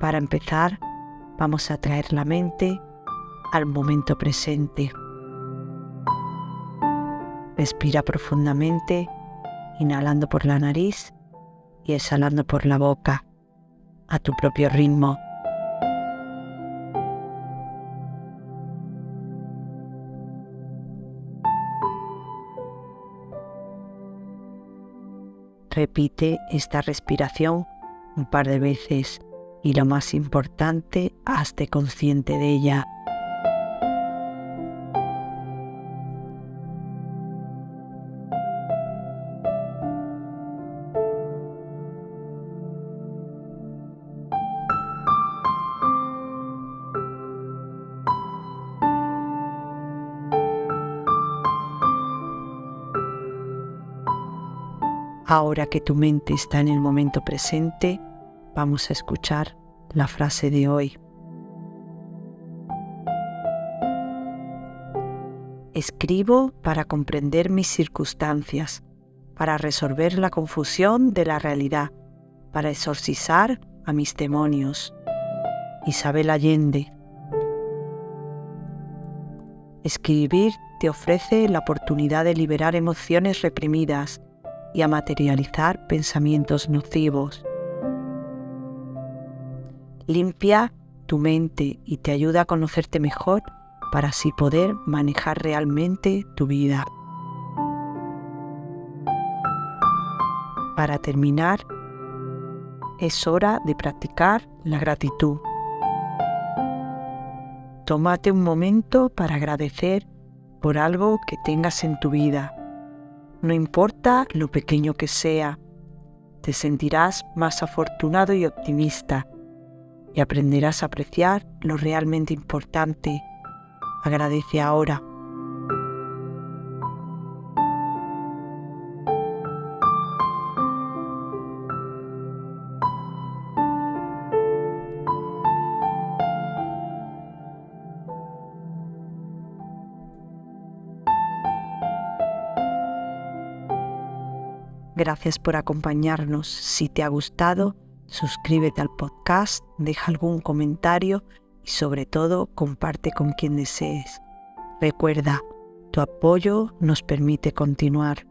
Para empezar, vamos a traer la mente al momento presente. Respira profundamente, inhalando por la nariz y exhalando por la boca, a tu propio ritmo. Repite esta respiración un par de veces y lo más importante, hazte consciente de ella. Ahora que tu mente está en el momento presente, vamos a escuchar la frase de hoy. Escribo para comprender mis circunstancias, para resolver la confusión de la realidad, para exorcizar a mis demonios. Isabel Allende. Escribir te ofrece la oportunidad de liberar emociones reprimidas y a materializar pensamientos nocivos limpia tu mente y te ayuda a conocerte mejor para así poder manejar realmente tu vida. Para terminar, es hora de practicar la gratitud. Tómate un momento para agradecer por algo que tengas en tu vida. No importa lo pequeño que sea, te sentirás más afortunado y optimista y aprenderás a apreciar lo realmente importante. Agradece ahora. Gracias por acompañarnos. Si te ha gustado, suscríbete al podcast, deja algún comentario y sobre todo comparte con quien desees. Recuerda, tu apoyo nos permite continuar.